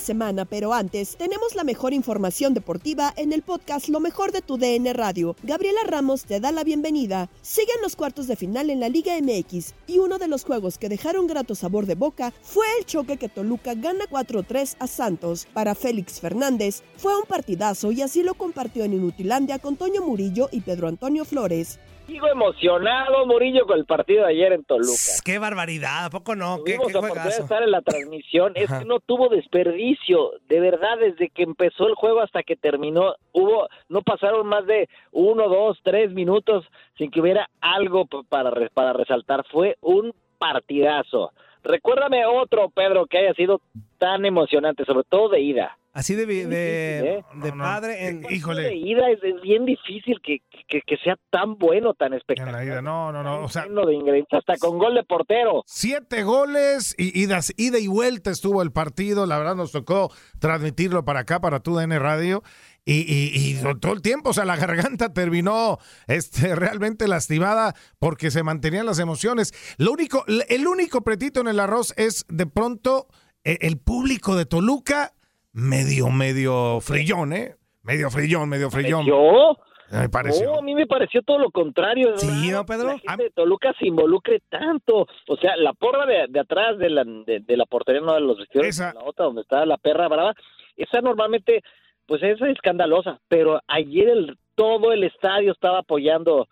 Semana, pero antes tenemos la mejor información deportiva en el podcast Lo mejor de tu DN Radio. Gabriela Ramos te da la bienvenida. Siguen los cuartos de final en la Liga MX y uno de los juegos que dejaron grato sabor de boca fue el choque que Toluca gana 4-3 a Santos. Para Félix Fernández fue un partidazo y así lo compartió en Inutilandia con Toño Murillo y Pedro Antonio Flores. Sigo emocionado, Murillo, con el partido de ayer en Toluca. Qué barbaridad, ¿a poco no? ¿Qué, Tuvimos qué la oportunidad de juegazo? estar en la transmisión. Es que no tuvo desperdicio. De verdad, desde que empezó el juego hasta que terminó, hubo, no pasaron más de uno, dos, tres minutos sin que hubiera algo para, para resaltar. Fue un partidazo. Recuérdame otro, Pedro, que haya sido tan emocionante, sobre todo de ida. Así de, de, ¿eh? de padre en... De ida es, es bien difícil que, que, que sea tan bueno, tan espectacular. No, no, no. O sea, Lleno de ingredientes, hasta con gol de portero. siete goles y idas, ida y vuelta estuvo el partido. La verdad nos tocó transmitirlo para acá, para tu DN Radio. Y, y- y todo el tiempo, o sea, la garganta terminó este, realmente lastimada porque se mantenían las emociones. Lo único, el único pretito en el arroz es de pronto eh, el público de Toluca medio, medio frillón, ¿eh? Medio frillón, medio frillón. ¿Yo? Me pareció. No, a mí me pareció todo lo contrario. Sí, ¿no, ¿no, Pedro? La gente de Toluca se involucre tanto. O sea, la porra de, de atrás de la, de, de la portería, no de los vestidores, Esa- la otra donde está la perra brava, esa normalmente, pues es escandalosa. Pero ayer el, todo el estadio estaba apoyando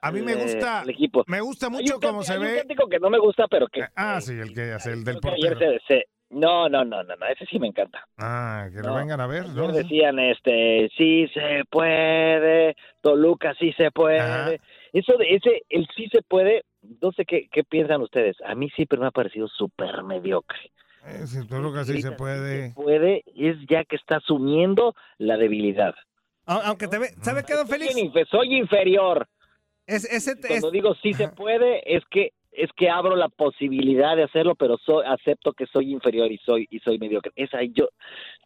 A mí me eh, gusta, el equipo. me gusta mucho cómo se hay un ve. que no me gusta, pero que... Ah, sí, el que hace el del que ayer portero. se- se- No, no, no, no, no, ese sí me encanta. Ah, que lo No, vengan a ver, Ayer ¿no? decían, este, sí se puede, Toluca sí se puede. Ajá. Eso de ese, el sí se puede, no sé qué, qué piensan ustedes. A mí siempre me ha parecido súper mediocre. Si Toluca sí se puede. Puede, es ya que está asumiendo la debilidad. Aunque te ve, ¿sabe qué, don Félix? Soy, infe- soy inferior. Es, ese, es- Cuando digo sí se puede, es que es que abro la posibilidad de hacerlo, pero soy, acepto que soy inferior y soy y soy mediocre. Esa yo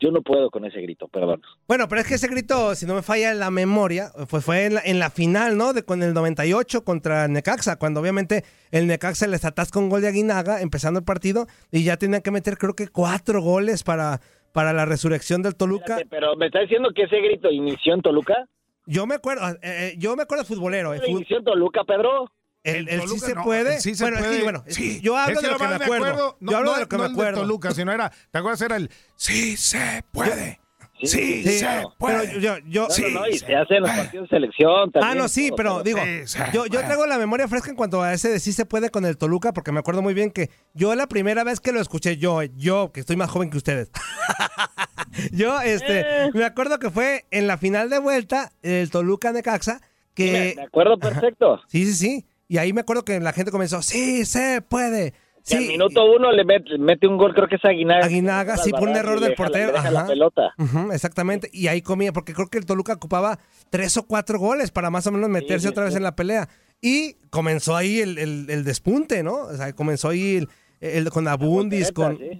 yo no puedo con ese grito, perdón. Bueno, pero es que ese grito, si no me falla la memoria, pues fue en la, en la final, ¿no? De con el 98 contra Necaxa, cuando obviamente el Necaxa les atasca un gol de Aguinaga empezando el partido y ya tenían que meter creo que cuatro goles para, para la resurrección del Toluca. Espérate, pero me está diciendo que ese grito inició en Toluca. Yo me acuerdo, eh, eh, yo me acuerdo futbolero. ¿Qué división Toluca, Pedro? El, el sí Toluca se no, puede. el sí se bueno, es que, puede. bueno, Sí, yo hablo es que de lo que me nomás acuerdo. No, yo hablo no- de lo que no me el acuerdo. Toluca, sino era, ¿te acuerdas? Era el sí se puede. Sí, Sí, se pero puede. yo, yo, No, Sí, no, no, y se se hacen los partidos de selección también. Ah, no, sí, todo, pero todo. digo, Sí, sí, yo, yo tengo la memoria fresca en cuanto a ese de sí se puede con el Toluca, porque me acuerdo muy bien que yo la primera vez que lo escuché, yo, yo, que estoy más joven que ustedes, yo, este, Eh. me acuerdo que fue en la final de vuelta, el Toluca de Caxa, que... Me, me acuerdo perfecto. Sí, sí, sí. Y ahí me acuerdo que la gente comenzó, sí, se puede. Que al Sí. minuto uno le met- mete un gol, creo que es Aguinaga. Aguinaga, sí, por un error del portero. deja la pelota. Exactamente. Y ahí comía, porque creo que el Toluca ocupaba tres o cuatro goles para más o menos meterse sí, otra vez sí. en la pelea. Y comenzó ahí el, el- el despunte, ¿no? O sea, comenzó ahí el, el- con Abundis, sí.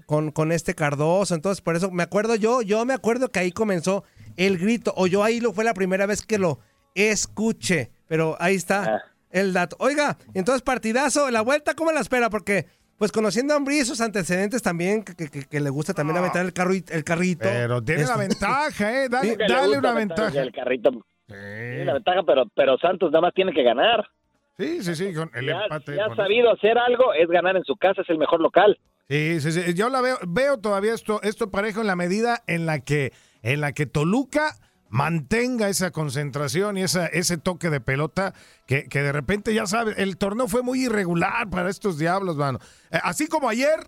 con, con este Cardoso. Entonces, por eso me acuerdo yo, yo me acuerdo que ahí comenzó el grito. O yo ahí lo fue la primera vez que lo escuché. Pero ahí está Ah. El dato. Oiga, entonces partidazo, la vuelta, ¿cómo la espera? Porque, pues conociendo a Ambrí, sus antecedentes también, que, que- que le gusta también aventar el, carro, el carrito. Pero tiene la Este- ventaja, ¿eh? Dale, dale una ventaja. El carrito. Sí, Tiene la ventaja, pero, pero Santos nada más tiene que ganar. sí, sí, sí, con el Ya, empate. si ha sabido hacer algo, es ganar en su casa, es el mejor local. Sí, sí, sí. Yo la veo, veo todavía esto, esto parejo en la medida en la que, en la que Toluca mantenga esa concentración y esa, ese toque de pelota que, que de repente ya sabes, el torneo fue muy irregular para estos diablos, mano. Eh, así como ayer,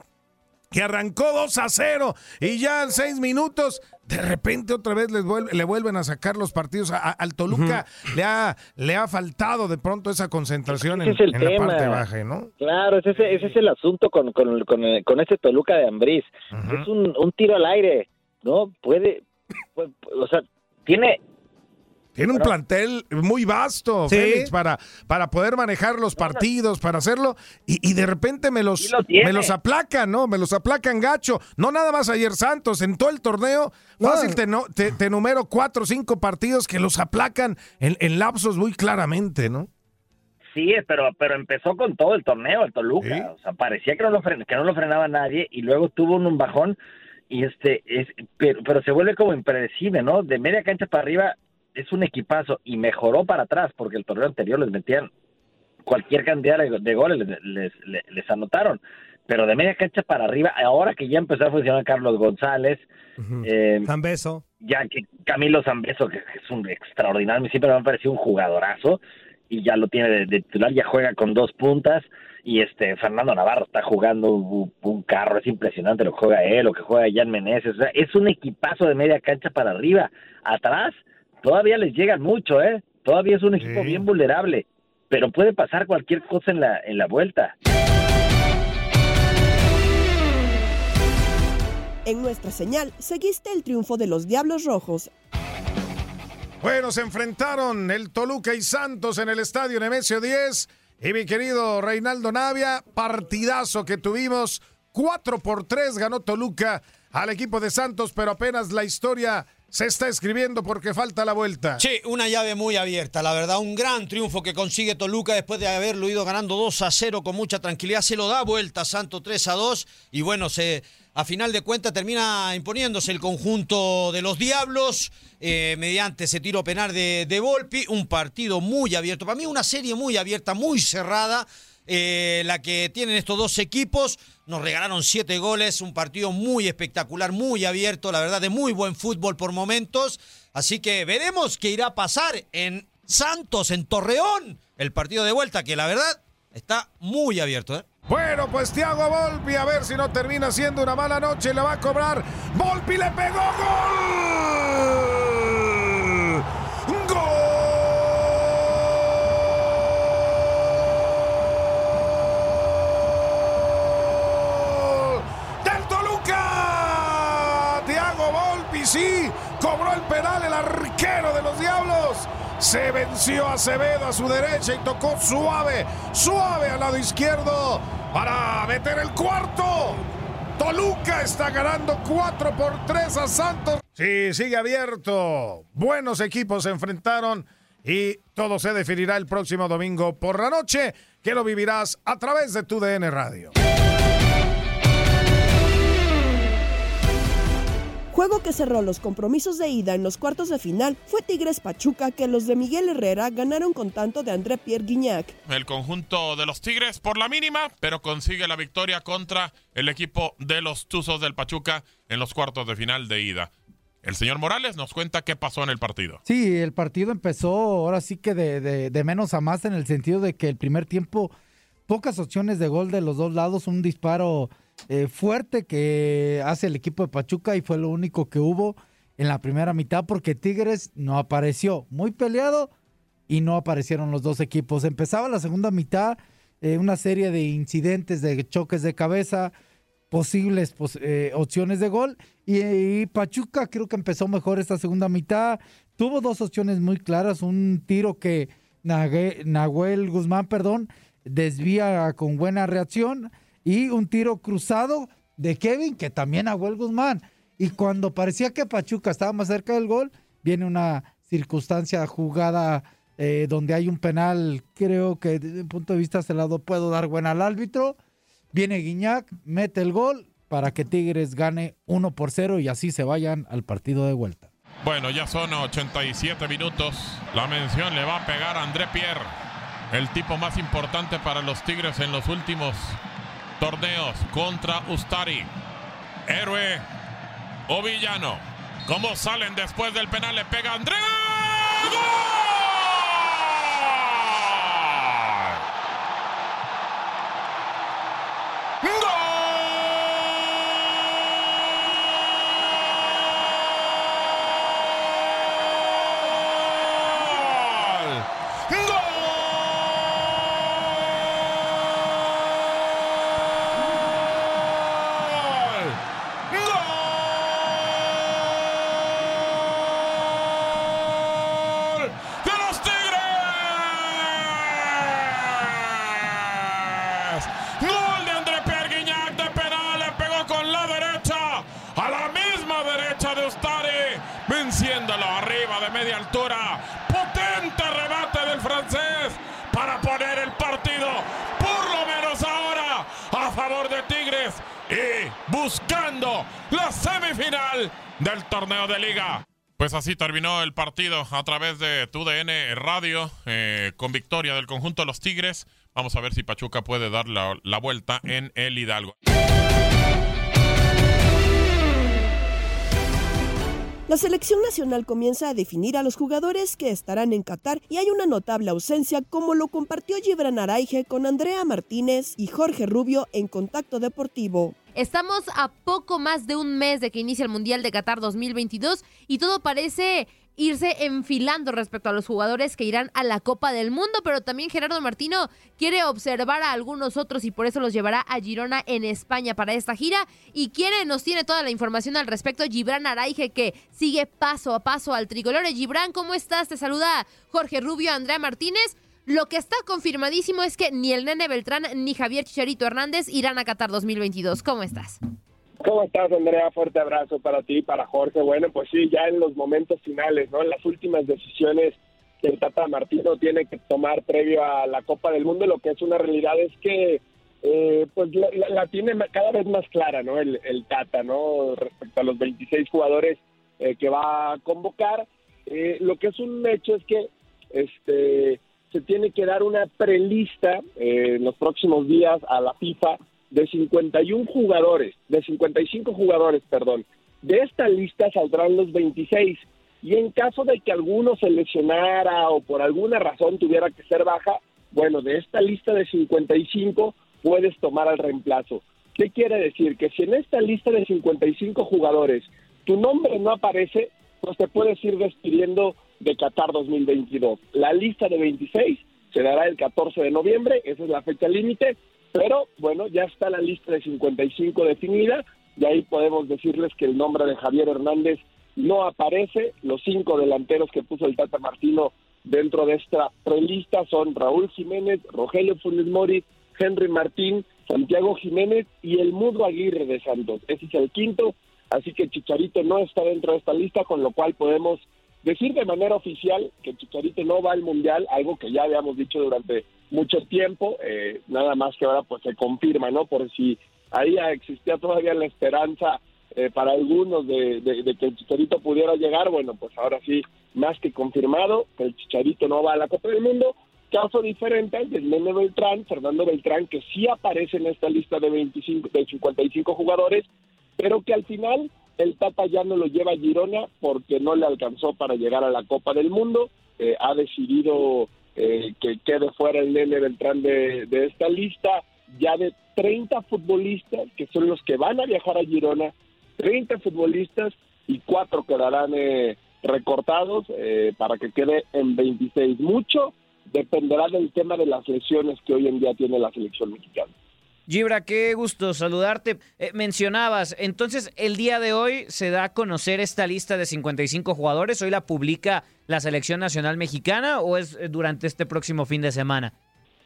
que arrancó 2 a 0 y ya en 6 minutos, de repente otra vez les vuelve- le vuelven a sacar los partidos. A- a- al Toluca le, ha, le ha faltado de pronto esa concentración en, Ese es el en la parte baja, ¿no? Claro, ese, ese, es el asunto con, con, con, con ese Toluca de Ambriz. Es un, un tiro al aire, ¿no? Puede, pues, o sea, tiene Tiene un Bueno. plantel muy vasto, Sí. Félix, para, para poder manejar los partidos, para hacerlo, y, y de repente me los, lo me los aplacan, ¿no? Me los aplacan gacho. No nada más ayer Santos, en todo el torneo, No. fácil te, no- te, te numero cuatro o cinco partidos que los aplacan en, en lapsos muy claramente, ¿no? Sí, pero pero empezó con todo el torneo el Toluca, Sí. o sea, parecía que no lo fren- que no lo frenaba nadie y luego tuvo un, un bajón y este es pero, pero se vuelve como impredecible, ¿no? De media cancha para arriba es un equipazo y mejoró para atrás porque el torneo anterior les metían cualquier cantidad de, goles les, les, les- les anotaron, pero de media cancha para arriba, ahora que ya empezó a funcionar Carlos González, eh, Beso. ya que Camilo Zambeso, que es un extraordinario, siempre me ha parecido un jugadorazo, y ya lo tiene de, de titular, ya juega con dos puntas, y este Fernando Navarro está jugando un, un carro, es impresionante lo que juega él, lo que juega Jan Meneses, o sea, es un equipazo de media cancha para arriba, atrás todavía les llegan mucho, ¿eh? Todavía es un equipo Sí. bien vulnerable, pero puede pasar cualquier cosa en la, en la vuelta. En nuestra señal, seguiste el triunfo de los Diablos Rojos Bueno, se enfrentaron el Toluca y Santos en el estadio Nemesio 10. Y mi querido Reinaldo Navia, partidazo que tuvimos. 4 por 3 ganó Toluca al equipo de Santos, pero apenas la historia se está escribiendo porque falta la vuelta. Sí, una llave muy abierta, la verdad, un gran triunfo que consigue Toluca después de haberlo ido ganando 2 a 0 con mucha tranquilidad, se lo da vuelta Santo 3 a 2 y bueno, se a final de cuentas termina imponiéndose el conjunto de los Diablos eh, mediante ese tiro penal de, de Volpi, un partido muy abierto, para mí una serie muy abierta, muy cerrada, eh, la que tienen estos dos equipos. Nos regalaron siete goles, un partido muy espectacular, muy abierto, la verdad, de muy buen fútbol por momentos. Así que veremos qué irá a pasar en Santos, en Torreón, el partido de vuelta, que la verdad está muy abierto. ¿eh? Bueno, pues Thiago Volpi, a ver si no termina siendo una mala noche, le va a cobrar. Volpi le pegó gol. ¡Gol! ¡Del Toluca! Sí, cobró el penal el arquero de los Diablos. Se venció Acevedo a su derecha y tocó suave, suave al lado izquierdo para meter el cuarto. Toluca está ganando 4 por 3 a Santos. Sí, sigue abierto. Buenos equipos se enfrentaron y todo se definirá el próximo domingo por la noche, que lo vivirás a través de tu DN Radio. Juego que cerró los compromisos de ida en los cuartos de final fue Tigres Pachuca que los de Miguel Herrera ganaron con tanto de André Pierre Guignac. El conjunto de los Tigres por la mínima, pero consigue la victoria contra el equipo de los Tuzos del Pachuca en los cuartos de final de ida. El señor Morales nos cuenta qué pasó en el partido. Sí, el partido empezó ahora sí que de, de menos a más en el sentido de que el primer tiempo pocas opciones de gol de los dos lados, un disparo eh, fuerte que hace el equipo de Pachuca y fue lo único que hubo en la primera mitad porque Tigres no apareció. Muy peleado y no aparecieron los dos equipos. Empezaba la segunda mitad, eh, una serie de incidentes, de choques de cabeza, posibles eh, opciones de gol y, Pachuca creo que empezó mejor esta segunda mitad. Tuvo dos opciones muy claras, un tiro que Nahuel Guzmán, perdón, desvía con buena reacción y un tiro cruzado de Kevin, que también a Guzmán. Y cuando parecía que Pachuca estaba más cerca del gol, viene una circunstancia jugada eh, donde hay un penal, creo que desde mi punto de vista se lado puedo dar buena al árbitro. Viene Guiñac, mete el gol para que Tigres gane 1 por 0 y así se vayan al partido de vuelta. Bueno, ya son 87 minutos. La mención le va a pegar a André Pierre, el tipo más importante para los Tigres en los últimos torneos contra Ustari. Héroe o villano. ¿Cómo salen después del penal? Le pega Andrés. Buscando la semifinal del torneo de liga. Pues así terminó el partido a través de TUDN Radio eh, con victoria del conjunto de los Tigres. Vamos a ver si Pachuca puede dar la vuelta en el Hidalgo. La selección nacional comienza a definir a los jugadores que estarán en Qatar y hay una notable ausencia como lo compartió Gibran Araige con Andrea Martínez y Jorge Rubio en Contacto Deportivo. Estamos a poco más de un mes de que inicie el Mundial de Qatar 2022 y todo parece irse enfilando respecto a los jugadores que irán a la Copa del Mundo, pero también Gerardo Martino quiere observar a algunos otros y por eso los llevará a Girona en España para esta gira. Y quiere, nos tiene toda la información al respecto, Gibran Araige, que sigue paso a paso al tricolor. Gibran, ¿cómo estás? Te saluda Jorge Rubio, Andrea Martínez. Lo que está confirmadísimo es que ni el Nene Beltrán ni Javier Chicharito Hernández irán a Qatar 2022. ¿Cómo estás? ¿Cómo estás, Andrea? Fuerte abrazo para ti, para Jorge. Bueno, pues sí, ya en los momentos finales, ¿no? En las últimas decisiones que el Tata Martino tiene que tomar previo a la Copa del Mundo, lo que es una realidad es que eh, pues la, tiene cada vez más clara, ¿no? El, Tata, ¿no? Respecto a los 26 jugadores eh, que va a convocar. Eh, lo que es un hecho es que este se tiene que dar una prelista en los próximos días a la FIFA de 51 jugadores, de 55 jugadores, perdón. De esta lista saldrán los 26 y en caso de que alguno se lesionara o por alguna razón tuviera que ser baja, bueno, de esta lista de 55 puedes tomar al reemplazo. ¿Qué quiere decir? Que si en esta lista de 55 jugadores tu nombre no aparece, pues te puedes ir despidiendo de Qatar 2022. La lista de 26 se dará el 14 de noviembre, esa es la fecha límite, pero bueno, ya está la lista de 55 definida y ahí podemos decirles que el nombre de Javier Hernández no aparece. Los cinco delanteros que puso el Tata Martino dentro de esta prelista son Raúl Jiménez, Rogelio Funes Mori, Henry Martín, Santiago Jiménez y el Mudo Aguirre de Santos. Ese es el quinto, así que Chicharito no está dentro de esta lista, con lo cual podemos decir de manera oficial que Chicharito no va al Mundial, algo que ya habíamos dicho durante mucho tiempo, eh, nada más que ahora pues se confirma, ¿no? Por si ahí existía todavía la esperanza eh, para algunos de, que el Chicharito pudiera llegar, bueno, pues ahora sí, más que confirmado, que el Chicharito no va a la Copa del Mundo. Caso diferente al del Nene Beltrán, Fernando Beltrán, que sí aparece en esta lista de, 25, de 55 jugadores, pero que al final el Tata ya no lo lleva a Girona porque no le alcanzó para llegar a la Copa del Mundo. Eh, ha decidido eh, que quede fuera el Nene Beltrán de, esta lista ya de 30 futbolistas que son los que van a viajar a Girona 30 futbolistas y cuatro quedarán eh, recortados eh, para que quede en 26. Mucho dependerá del tema de las lesiones que hoy en día tiene la selección mexicana. Gibra, qué gusto saludarte. Eh, mencionabas, entonces el día de hoy se da a conocer esta lista de 55 jugadores. ¿Hoy la publica la Selección Nacional Mexicana o es durante este próximo fin de semana?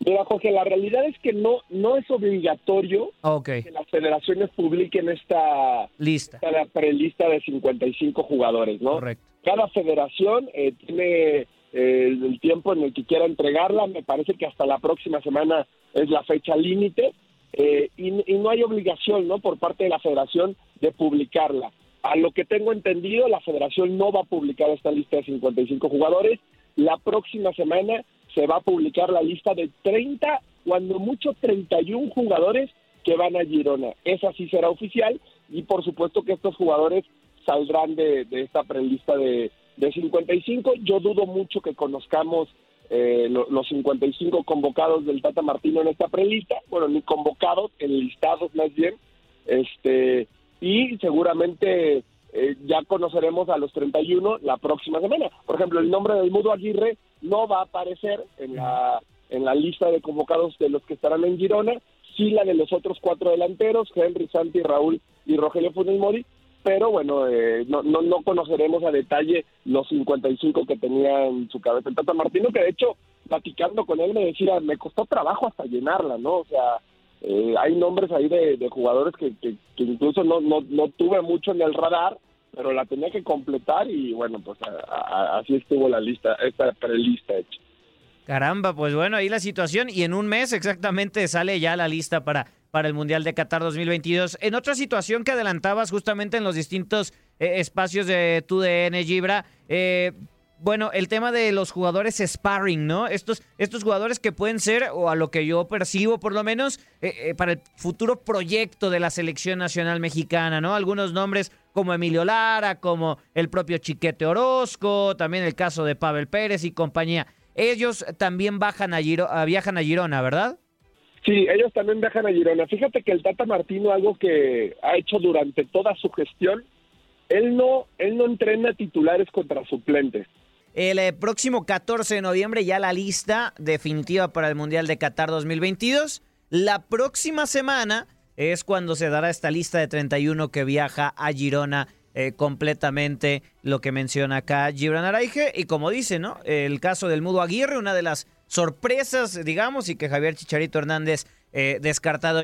Mira, Jorge, la realidad es que no, no es obligatorio que las federaciones publiquen esta lista, esta prelista de 55 jugadores, ¿no? Correcto. Cada federación eh, tiene eh, el tiempo en el que quiera entregarla. Me parece que hasta la próxima semana es la fecha límite eh, y, no hay obligación, ¿no? Por parte de la federación de publicarla. A lo que tengo entendido, la federación no va a publicar esta lista de 55 jugadores. La próxima semana se va a publicar la lista de 30, cuando mucho 31 jugadores que van a Girona. Esa sí será oficial y por supuesto que estos jugadores saldrán de, esta prelista de, de 55. Yo dudo mucho que conozcamos eh, los 55 convocados del Tata Martino en esta prelista, bueno, ni convocados, enlistados más bien, este y seguramente eh, ya conoceremos a los 31 la próxima semana. Por ejemplo, el nombre del Mudo Aguirre no va a aparecer en la, en la lista de convocados de los que estarán en Girona, sí la de los otros cuatro delanteros, Henry, Santi, Raúl y Rogelio Funes Mori, pero bueno, eh, no, no, no, conoceremos a detalle los 55 que tenía en su cabeza el Tata Martino, que de hecho, platicando con él me decía, me costó trabajo hasta llenarla, ¿no? O sea, eh, hay nombres ahí de, jugadores que, incluso no, no, no tuve mucho en el radar, pero la tenía que completar y bueno, pues así estuvo la lista, esta prelista hecha. Caramba, pues bueno, ahí la situación y en un mes exactamente sale ya la lista para, para el Mundial de Qatar 2022. En otra situación que adelantabas justamente en los distintos eh, espacios de tu DN, Gibra, eh, bueno, el tema de los jugadores sparring, ¿no? Estos, estos jugadores que pueden ser, o a lo que yo percibo por lo menos, eh, para el futuro proyecto de la selección nacional mexicana, ¿no? Algunos nombres como Emilio Lara, como el propio Chiquete Orozco, también el caso de Pavel Pérez y compañía. Ellos también bajan a viajan a Girona, ¿verdad? Sí, ellos también viajan a Girona. Fíjate que el Tata Martino, algo que ha hecho durante toda su gestión, él no, él no entrena titulares contra suplentes. El eh, próximo 14 de noviembre ya la lista definitiva para el Mundial de Qatar 2022. La próxima semana es cuando se dará esta lista de 31 que viaja a Girona eh, completamente lo que menciona acá Gibran Araige. Y como dice, ¿no? El caso del Mudo Aguirre, una de las sorpresas, digamos, y que Javier Chicharito Hernández eh, descartado.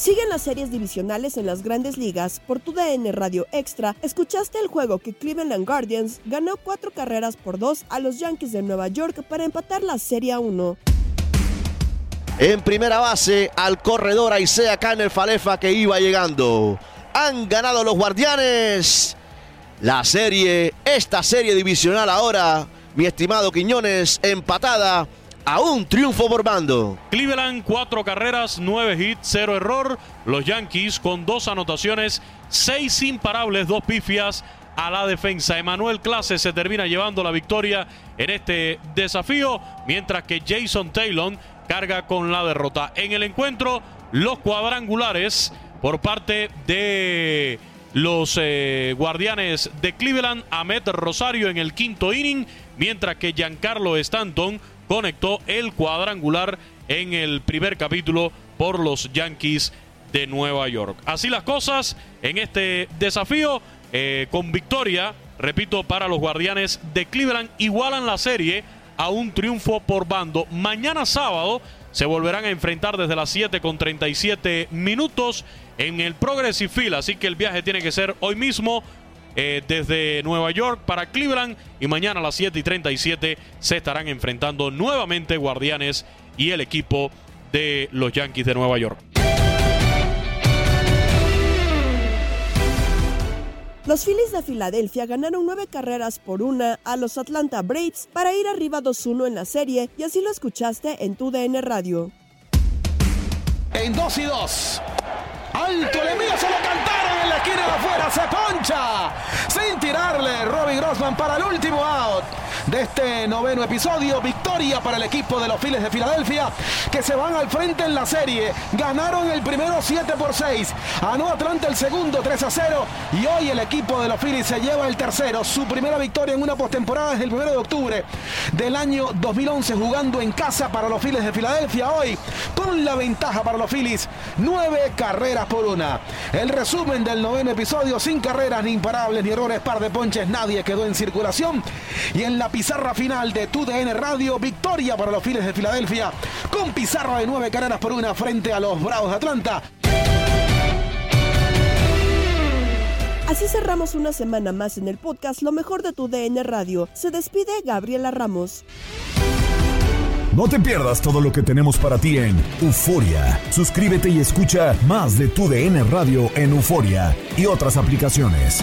Siguen las series divisionales en las grandes ligas. Por tu DN Radio Extra, escuchaste el juego que Cleveland Guardians ganó cuatro carreras por dos a los Yankees de Nueva York para empatar la Serie 1. En primera base, al corredor Aisea el Falefa que iba llegando. Han ganado los guardianes. La serie, esta serie divisional ahora, mi estimado Quiñones, empatada a un triunfo por bando. Cleveland, cuatro carreras, nueve hits, cero error. Los Yankees con dos anotaciones, seis imparables, dos pifias a la defensa. Emanuel Clase se termina llevando la victoria en este desafío, mientras que Jason Taylor carga con la derrota. En el encuentro, los cuadrangulares por parte de los eh, guardianes de Cleveland, Ahmed Rosario en el quinto inning, mientras que Giancarlo Stanton conectó el cuadrangular en el primer capítulo por los Yankees de Nueva York. Así las cosas en este desafío, eh, con victoria, repito, para los guardianes de Cleveland, igualan la serie a un triunfo por bando. Mañana sábado se volverán a enfrentar desde las 7 con 37 minutos en el Progressive Field. Así que el viaje tiene que ser hoy mismo eh, desde Nueva York para Cleveland. Y mañana a las 7 y 37 se estarán enfrentando nuevamente Guardianes y el equipo de los Yankees de Nueva York. Los Phillies de Filadelfia ganaron nueve carreras por una a los Atlanta Braves para ir arriba 2-1 en la serie y así lo escuchaste en tu DN Radio. En 2 y 2. Alto el envío, se lo cantaron en la esquina de afuera, se poncha sin tirarle Robbie Grossman para el último out de este noveno episodio. Victoria para el equipo de los Phillies de Filadelfia que se van al frente en la serie. Ganaron el primero 7 por 6. Anó Atlanta el segundo 3 a 0 y hoy el equipo de los Phillies se lleva el tercero. Su primera victoria en una postemporada desde el 1 de octubre del año 2011 jugando en casa para los Phillies de Filadelfia. Hoy con la ventaja para los Phillies, nueve carreras por una. El resumen del noveno episodio, sin carreras ni imparables ni errores, par de ponches, nadie quedó en circulación. Y en la pizarra final de TUDN Radio, victoria para los Phillies de Filadelfia, con pizarra de nueve carreras por una frente a los Bravos de Atlanta. Así cerramos una semana más en el podcast Lo mejor de tu DN Radio. Se despide Gabriela Ramos. No te pierdas todo lo que tenemos para ti en Euforia. Suscríbete y escucha más de tu DN Radio en Euforia y otras aplicaciones.